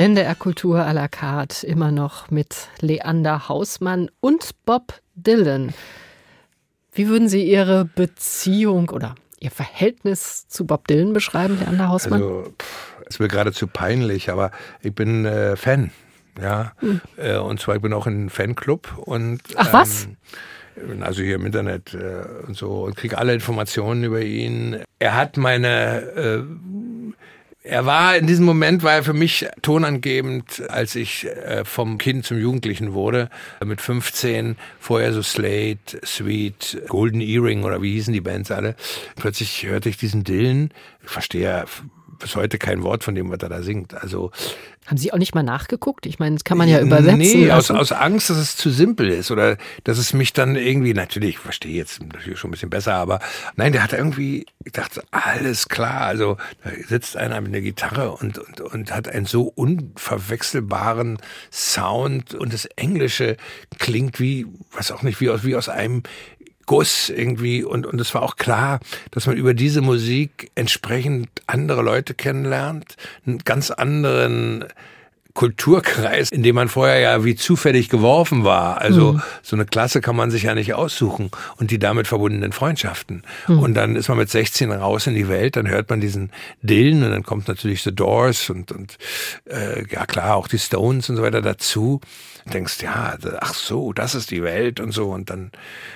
NDR Kultur à la carte immer noch mit Leander Hausmann und Bob Dylan. Wie würden Sie Ihre Beziehung oder Ihr Verhältnis zu Bob Dylan beschreiben, Leander Hausmann? Also, es wird geradezu peinlich, aber ich bin äh, Fan. Ja, hm. äh, und zwar ich bin auch in Fanclub und Ach was? Ähm, also hier im Internet äh, und so und kriege alle Informationen über ihn. Er hat meine äh, er war in diesem Moment, war er für mich tonangebend, als ich äh, vom Kind zum Jugendlichen wurde, mit 15, vorher so Slate, Sweet, Golden Earring oder wie hießen die Bands alle. Plötzlich hörte ich diesen Dylan, ich verstehe bis heute kein Wort von dem, was er da singt. Also haben Sie auch nicht mal nachgeguckt? Ich meine, das kann man ja übersetzen. Nee, aus, aus Angst, dass es zu simpel ist oder dass es mich dann irgendwie, natürlich, ich verstehe jetzt natürlich schon ein bisschen besser, aber nein, der hat irgendwie, ich dachte, alles klar. Also da sitzt einer mit einer Gitarre und, und, und hat einen so unverwechselbaren Sound und das Englische klingt wie, was auch nicht, wie aus, wie aus einem Guss irgendwie und und es war auch klar, dass man über diese Musik entsprechend andere Leute kennenlernt, einen ganz anderen Kulturkreis, in dem man vorher ja wie zufällig geworfen war. Also mhm. so eine Klasse kann man sich ja nicht aussuchen und die damit verbundenen Freundschaften. Mhm. Und dann ist man mit 16 raus in die Welt, dann hört man diesen Dillen und dann kommt natürlich The Doors und, und äh, ja klar auch die Stones und so weiter dazu. Und denkst, ja, ach so, das ist die Welt und so. Und dann,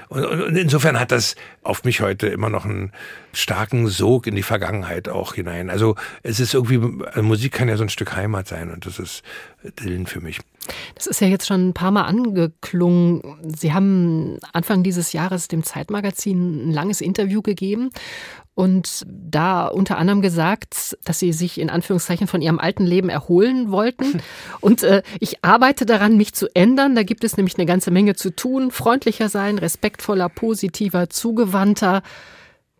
und, und insofern hat das auf mich heute immer noch einen starken Sog in die Vergangenheit auch hinein. Also es ist irgendwie, Musik kann ja so ein Stück Heimat sein und das ist Dillen für mich. Das ist ja jetzt schon ein paar Mal angeklungen. Sie haben Anfang dieses Jahres dem Zeitmagazin ein langes Interview gegeben und da unter anderem gesagt, dass sie sich in Anführungszeichen von ihrem alten Leben erholen wollten. Und äh, ich arbeite daran, mich zu ändern. Da gibt es nämlich eine ganze Menge zu tun. Freundlicher sein, respektvoller, positiver, zugewandter.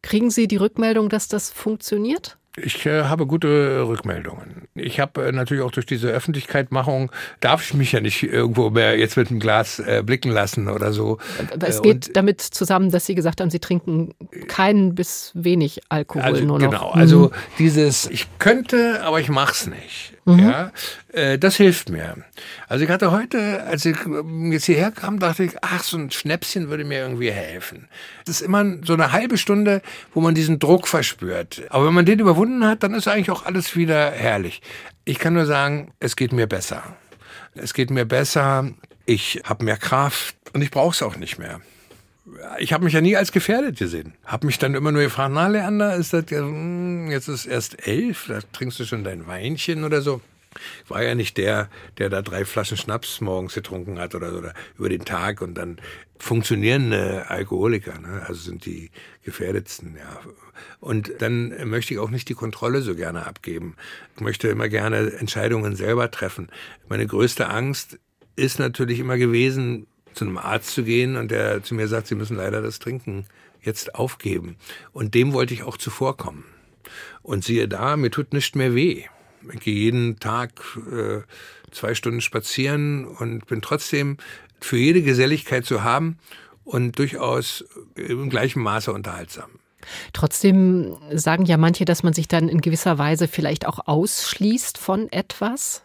Kriegen Sie die Rückmeldung, dass das funktioniert? Ich äh, habe gute Rückmeldungen. Ich habe äh, natürlich auch durch diese Öffentlichkeitmachung, darf ich mich ja nicht irgendwo mehr jetzt mit einem Glas äh, blicken lassen oder so. Es äh, geht Und, damit zusammen, dass Sie gesagt haben, Sie trinken keinen bis wenig Alkohol also, nur noch. Genau, also mhm. dieses, ich könnte, aber ich mach's nicht. Ja, äh, das hilft mir. Also ich hatte heute, als ich ähm, jetzt hierher kam, dachte ich, ach, so ein Schnäpschen würde mir irgendwie helfen. Das ist immer so eine halbe Stunde, wo man diesen Druck verspürt. Aber wenn man den überwunden hat, dann ist eigentlich auch alles wieder herrlich. Ich kann nur sagen, es geht mir besser. Es geht mir besser, ich habe mehr Kraft und ich brauche es auch nicht mehr ich habe mich ja nie als gefährdet gesehen. Habe mich dann immer nur gefragt, na Leander, ist das hm, jetzt ist erst elf, da trinkst du schon dein Weinchen oder so. Ich war ja nicht der, der da drei Flaschen Schnaps morgens getrunken hat oder oder über den Tag und dann funktionierende Alkoholiker, ne? also sind die gefährdetsten, ja. Und dann möchte ich auch nicht die Kontrolle so gerne abgeben. Ich möchte immer gerne Entscheidungen selber treffen. Meine größte Angst ist natürlich immer gewesen, zu einem Arzt zu gehen und der zu mir sagt, Sie müssen leider das Trinken jetzt aufgeben. Und dem wollte ich auch zuvorkommen. Und siehe da, mir tut nicht mehr weh. Ich gehe jeden Tag äh, zwei Stunden spazieren und bin trotzdem für jede Geselligkeit zu haben und durchaus im gleichen Maße unterhaltsam. Trotzdem sagen ja manche, dass man sich dann in gewisser Weise vielleicht auch ausschließt von etwas.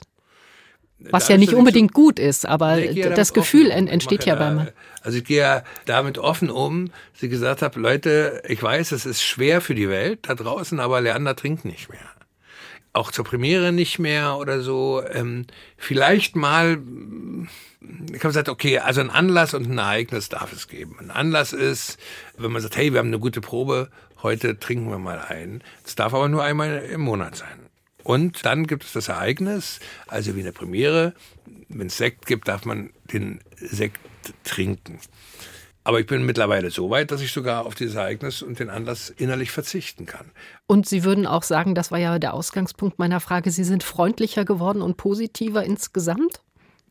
Was ja nicht unbedingt so, gut ist, aber das Gefühl um. entsteht ja beim. Also ich gehe ja damit offen um, sie gesagt habe, Leute, ich weiß, es ist schwer für die Welt da draußen, aber Leander trinkt nicht mehr. Auch zur Premiere nicht mehr oder so. Ähm, vielleicht mal, ich habe gesagt, okay, also ein Anlass und ein Ereignis darf es geben. Ein Anlass ist, wenn man sagt, hey, wir haben eine gute Probe, heute trinken wir mal ein. Es darf aber nur einmal im Monat sein. Und dann gibt es das Ereignis, also wie eine Premiere. Wenn es Sekt gibt, darf man den Sekt trinken. Aber ich bin mittlerweile so weit, dass ich sogar auf dieses Ereignis und den Anlass innerlich verzichten kann. Und Sie würden auch sagen, das war ja der Ausgangspunkt meiner Frage, Sie sind freundlicher geworden und positiver insgesamt?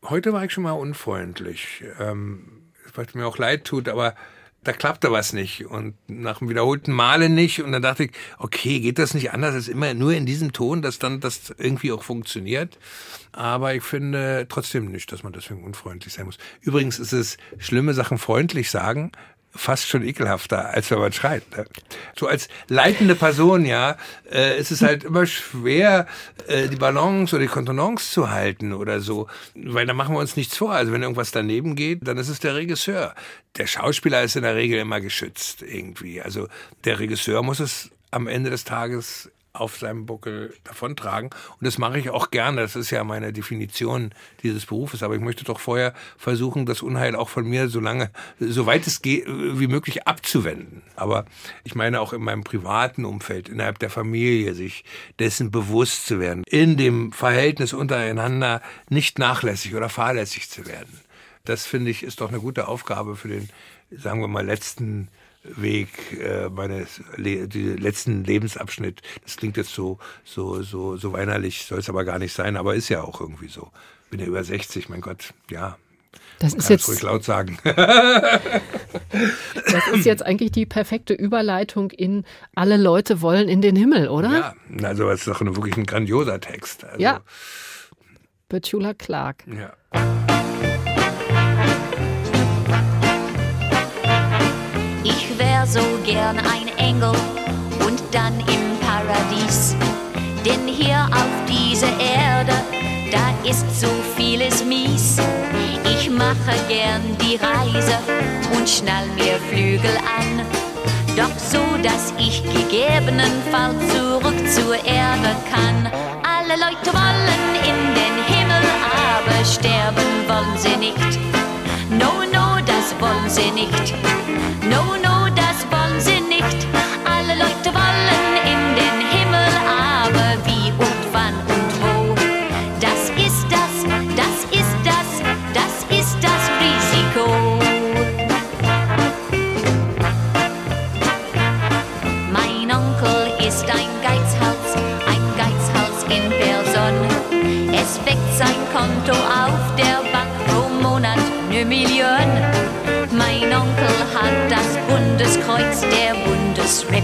Heute war ich schon mal unfreundlich. Ähm, was mir auch leid tut, aber da klappte was nicht und nach dem wiederholten Male nicht und dann dachte ich, okay, geht das nicht anders als immer nur in diesem Ton, dass dann das irgendwie auch funktioniert. Aber ich finde trotzdem nicht, dass man deswegen unfreundlich sein muss. Übrigens ist es schlimme Sachen freundlich sagen, fast schon ekelhafter, als wenn man schreit. Ne? So als leitende Person, ja, äh, ist es halt immer schwer, äh, die Balance oder die Kontenance zu halten oder so, weil da machen wir uns nichts vor. Also wenn irgendwas daneben geht, dann ist es der Regisseur. Der Schauspieler ist in der Regel immer geschützt irgendwie. Also der Regisseur muss es am Ende des Tages auf seinem Buckel davontragen. Und das mache ich auch gerne. Das ist ja meine Definition dieses Berufes. Aber ich möchte doch vorher versuchen, das Unheil auch von mir so lange, so weit es geht, wie möglich abzuwenden. Aber ich meine auch in meinem privaten Umfeld, innerhalb der Familie, sich dessen bewusst zu werden, in dem Verhältnis untereinander nicht nachlässig oder fahrlässig zu werden. Das finde ich ist doch eine gute Aufgabe für den, sagen wir mal, letzten Weg äh, meines Le letzten Lebensabschnitt. Das klingt jetzt so so so so weinerlich, soll es aber gar nicht sein, aber ist ja auch irgendwie so. Bin ja über 60, mein Gott, ja. Das ist jetzt ruhig laut sagen. das ist jetzt eigentlich die perfekte Überleitung in alle Leute wollen in den Himmel, oder? Ja, also das ist doch wirklich ein grandioser Text. Also, ja. Petula Clark. Ja. So gern ein Engel und dann im Paradies. Denn hier auf dieser Erde, da ist so vieles mies. Ich mache gern die Reise und schnall mir Flügel an. Doch so, dass ich gegebenenfalls zurück zur Erde kann. Alle Leute wollen in den Himmel, aber sterben wollen sie nicht. No, no, das wollen sie nicht. No, no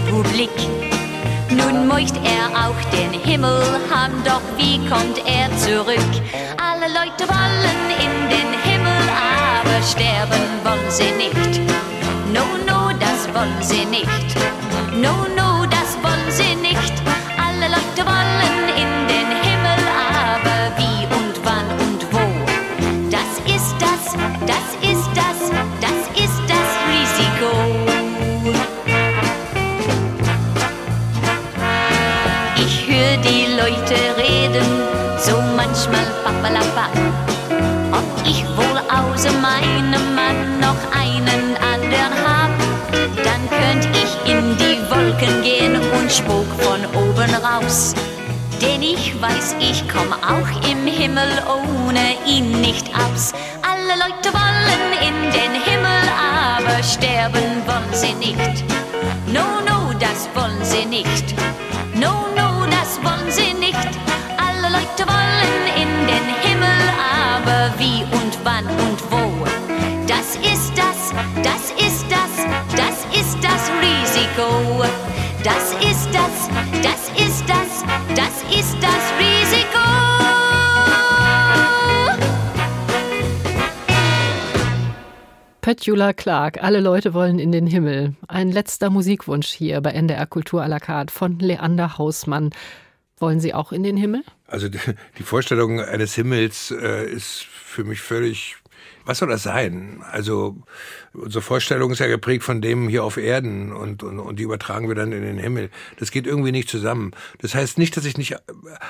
Republik. Nun möcht er auch den Himmel haben, doch wie kommt er zurück? Alle Leute wollen in den Himmel, aber sterben wollen sie nicht. No, no, das wollen sie nicht. No, no, das wollen sie nicht. Alle Leute wollen in den Himmel, aber wie und wann und wo? Das ist das, das ist das. Raus. Denn ich weiß, ich komm auch im Himmel ohne ihn nicht aus. Alle Leute wollen in den Himmel, aber sterben wollen sie nicht. No, no, das wollen sie nicht. No, no, das wollen sie nicht. Alle Leute wollen in den Himmel, aber wie und wann und wo. Das ist das, das ist das, das ist das Risiko. Das ist das, das ist das, das ist das Risiko. Petula Clark, alle Leute wollen in den Himmel. Ein letzter Musikwunsch hier bei NDR Kultur à la carte von Leander Hausmann. Wollen Sie auch in den Himmel? Also die, die Vorstellung eines Himmels äh, ist für mich völlig. Was soll das sein? Also unsere Vorstellung ist ja geprägt von dem hier auf Erden und, und, und die übertragen wir dann in den Himmel. Das geht irgendwie nicht zusammen. Das heißt nicht, dass ich nicht,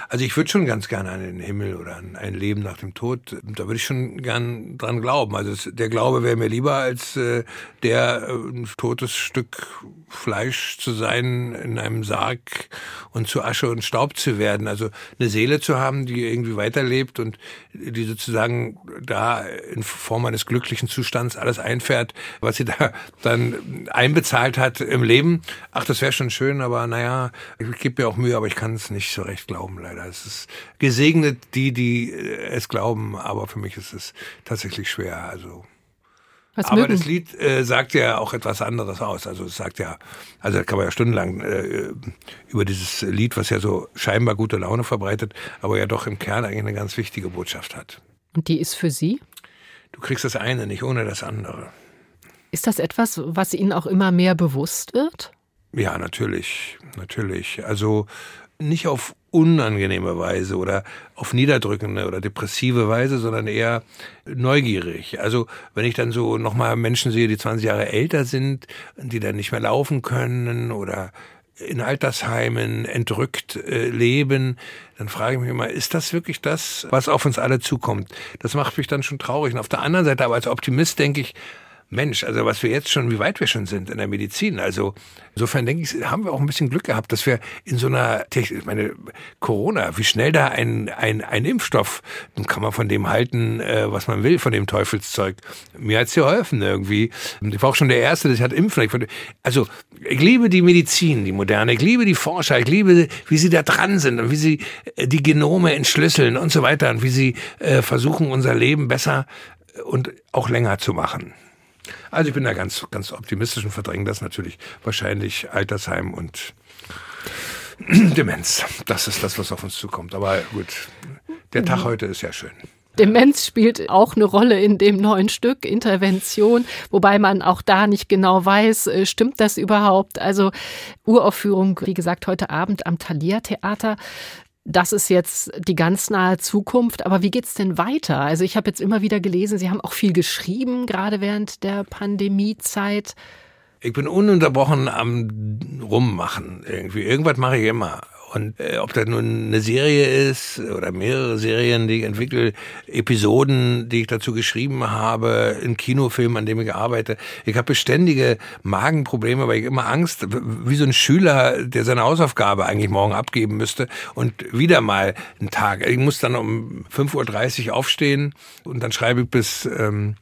also ich würde schon ganz gerne an den Himmel oder an ein Leben nach dem Tod, da würde ich schon gern dran glauben. Also es, der Glaube wäre mir lieber als äh, der äh, ein totes Stück Fleisch zu sein in einem Sarg und zu Asche und Staub zu werden. Also eine Seele zu haben, die irgendwie weiterlebt und die sozusagen da in Form eines glücklichen Zustands alles einfährt, was sie da dann einbezahlt hat im Leben. Ach, das wäre schon schön, aber naja, ich gebe mir auch Mühe, aber ich kann es nicht so recht glauben, leider. Es ist gesegnet die, die es glauben, aber für mich ist es tatsächlich schwer. Also Was aber mögen? das Lied äh, sagt ja auch etwas anderes aus. Also es sagt ja, also da kann man ja stundenlang äh, über dieses Lied, was ja so scheinbar gute Laune verbreitet, aber ja doch im Kern eigentlich eine ganz wichtige Botschaft hat. Und die ist für Sie? Du kriegst das eine nicht ohne das andere. Ist das etwas, was Ihnen auch immer mehr bewusst wird? Ja, natürlich, natürlich. Also nicht auf unangenehme Weise oder auf niederdrückende oder depressive Weise, sondern eher neugierig. Also wenn ich dann so nochmal Menschen sehe, die 20 Jahre älter sind, die dann nicht mehr laufen können oder in Altersheimen entrückt äh, leben, dann frage ich mich immer, ist das wirklich das, was auf uns alle zukommt? Das macht mich dann schon traurig. Und auf der anderen Seite, aber als Optimist denke ich, Mensch, also was wir jetzt schon, wie weit wir schon sind in der Medizin. Also insofern denke ich, haben wir auch ein bisschen Glück gehabt, dass wir in so einer Technik, ich meine, Corona, wie schnell da ein, ein, ein Impfstoff, dann kann man von dem halten, äh, was man will, von dem Teufelszeug. Mir hat's geholfen irgendwie. Ich war auch schon der Erste, das hat impfen. Also ich liebe die Medizin, die moderne, ich liebe die Forscher, ich liebe, wie sie da dran sind und wie sie äh, die Genome entschlüsseln und so weiter und wie sie äh, versuchen, unser Leben besser und auch länger zu machen. Also ich bin da ganz, ganz optimistisch und verdränge das natürlich wahrscheinlich Altersheim und Demenz. Das ist das, was auf uns zukommt. Aber gut, der Tag heute ist ja schön. Demenz spielt auch eine Rolle in dem neuen Stück Intervention, wobei man auch da nicht genau weiß, äh, stimmt das überhaupt? Also Uraufführung, wie gesagt, heute Abend am Thalia Theater. Das ist jetzt die ganz nahe Zukunft. Aber wie geht's denn weiter? Also ich habe jetzt immer wieder gelesen, Sie haben auch viel geschrieben, gerade während der Pandemiezeit. Ich bin ununterbrochen am Rummachen irgendwie. Irgendwas mache ich immer. Und äh, ob das nun eine Serie ist oder mehrere Serien, die ich entwickle, Episoden, die ich dazu geschrieben habe, ein Kinofilm, an dem ich arbeite. Ich habe beständige Magenprobleme, weil ich immer Angst, wie so ein Schüler, der seine Hausaufgabe eigentlich morgen abgeben müsste und wieder mal einen Tag. Ich muss dann um 5.30 Uhr aufstehen und dann schreibe ich bis ähm,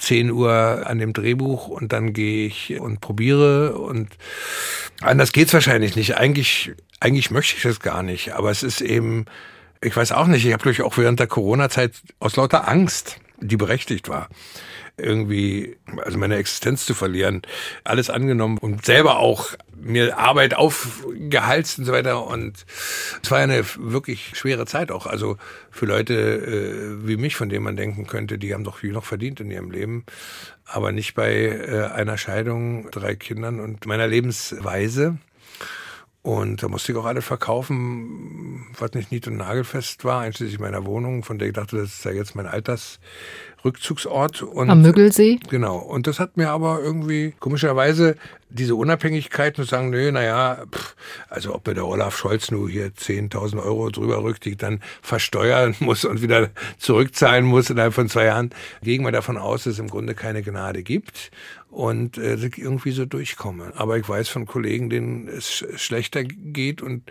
10 Uhr an dem Drehbuch und dann gehe ich und probiere und anders geht's wahrscheinlich nicht. Eigentlich, eigentlich möchte ich das gar nicht, aber es ist eben, ich weiß auch nicht, ich habe durch auch während der Corona-Zeit aus lauter Angst, die berechtigt war, irgendwie, also meine Existenz zu verlieren, alles angenommen und selber auch mir Arbeit aufgehalst und so weiter. Und es war eine wirklich schwere Zeit auch. Also für Leute äh, wie mich, von denen man denken könnte, die haben doch viel noch verdient in ihrem Leben. Aber nicht bei äh, einer Scheidung, drei Kindern und meiner Lebensweise. Und da musste ich auch alles verkaufen, was nicht nied- und nagelfest war, einschließlich meiner Wohnung, von der ich dachte, das ist ja jetzt mein Rückzugsort. Und, Am Müggelsee? Genau. Und das hat mir aber irgendwie komischerweise diese Unabhängigkeit und sagen, nö, naja, pff, also ob mir der Olaf Scholz nur hier 10.000 Euro drüber rückt, die ich dann versteuern muss und wieder zurückzahlen muss innerhalb von zwei Jahren, gehen wir davon aus, dass es im Grunde keine Gnade gibt und äh, irgendwie so durchkomme. Aber ich weiß von Kollegen, denen es schlechter geht und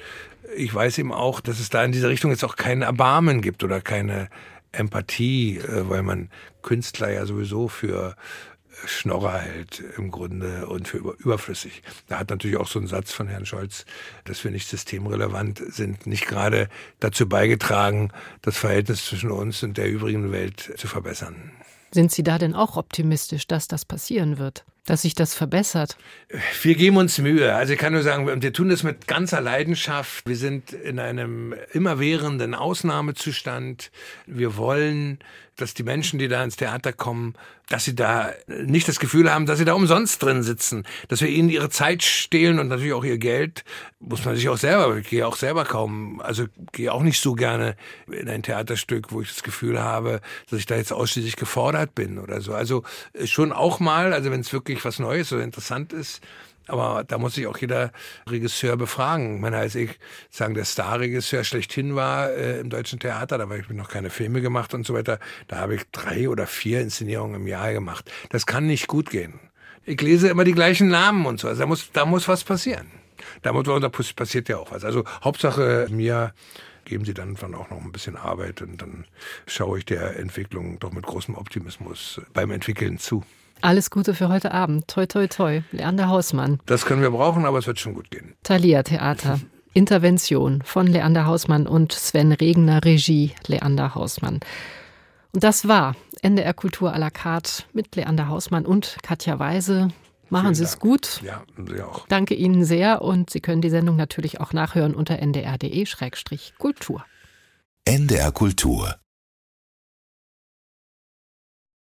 ich weiß eben auch, dass es da in dieser Richtung jetzt auch kein Erbarmen gibt oder keine Empathie, äh, weil man Künstler ja sowieso für Schnorrer hält im Grunde und für überflüssig. Da hat natürlich auch so ein Satz von Herrn Scholz, dass wir nicht systemrelevant sind, nicht gerade dazu beigetragen, das Verhältnis zwischen uns und der übrigen Welt zu verbessern. Sind Sie da denn auch optimistisch, dass das passieren wird? Dass sich das verbessert? Wir geben uns Mühe. Also ich kann nur sagen, wir tun das mit ganzer Leidenschaft. Wir sind in einem immerwährenden Ausnahmezustand. Wir wollen dass die Menschen, die da ins Theater kommen, dass sie da nicht das Gefühl haben, dass sie da umsonst drin sitzen, dass wir ihnen ihre Zeit stehlen und natürlich auch ihr Geld, muss man sich auch selber, ich gehe auch selber kaum, also gehe auch nicht so gerne in ein Theaterstück, wo ich das Gefühl habe, dass ich da jetzt ausschließlich gefordert bin oder so. Also schon auch mal, also wenn es wirklich was Neues oder interessant ist, aber da muss sich auch jeder Regisseur befragen. Ich meine, als ich sagen, der Starregisseur schlechthin war äh, im deutschen Theater, da habe ich noch keine Filme gemacht und so weiter, da habe ich drei oder vier Inszenierungen im Jahr gemacht. Das kann nicht gut gehen. Ich lese immer die gleichen Namen und so. Also da muss, da muss was passieren. Da, muss, da passiert ja auch was. Also Hauptsache mir geben sie dann, dann auch noch ein bisschen Arbeit und dann schaue ich der Entwicklung doch mit großem Optimismus beim Entwickeln zu. Alles Gute für heute Abend. Toi, toi, toi. Leander Hausmann. Das können wir brauchen, aber es wird schon gut gehen. Thalia Theater. Intervention von Leander Hausmann und Sven Regner, Regie Leander Hausmann. Und das war NDR Kultur à la carte mit Leander Hausmann und Katja Weise. Machen Sie es gut. Ja, Sie auch. Danke Ihnen sehr und Sie können die Sendung natürlich auch nachhören unter ndr.de-kultur. NDR Kultur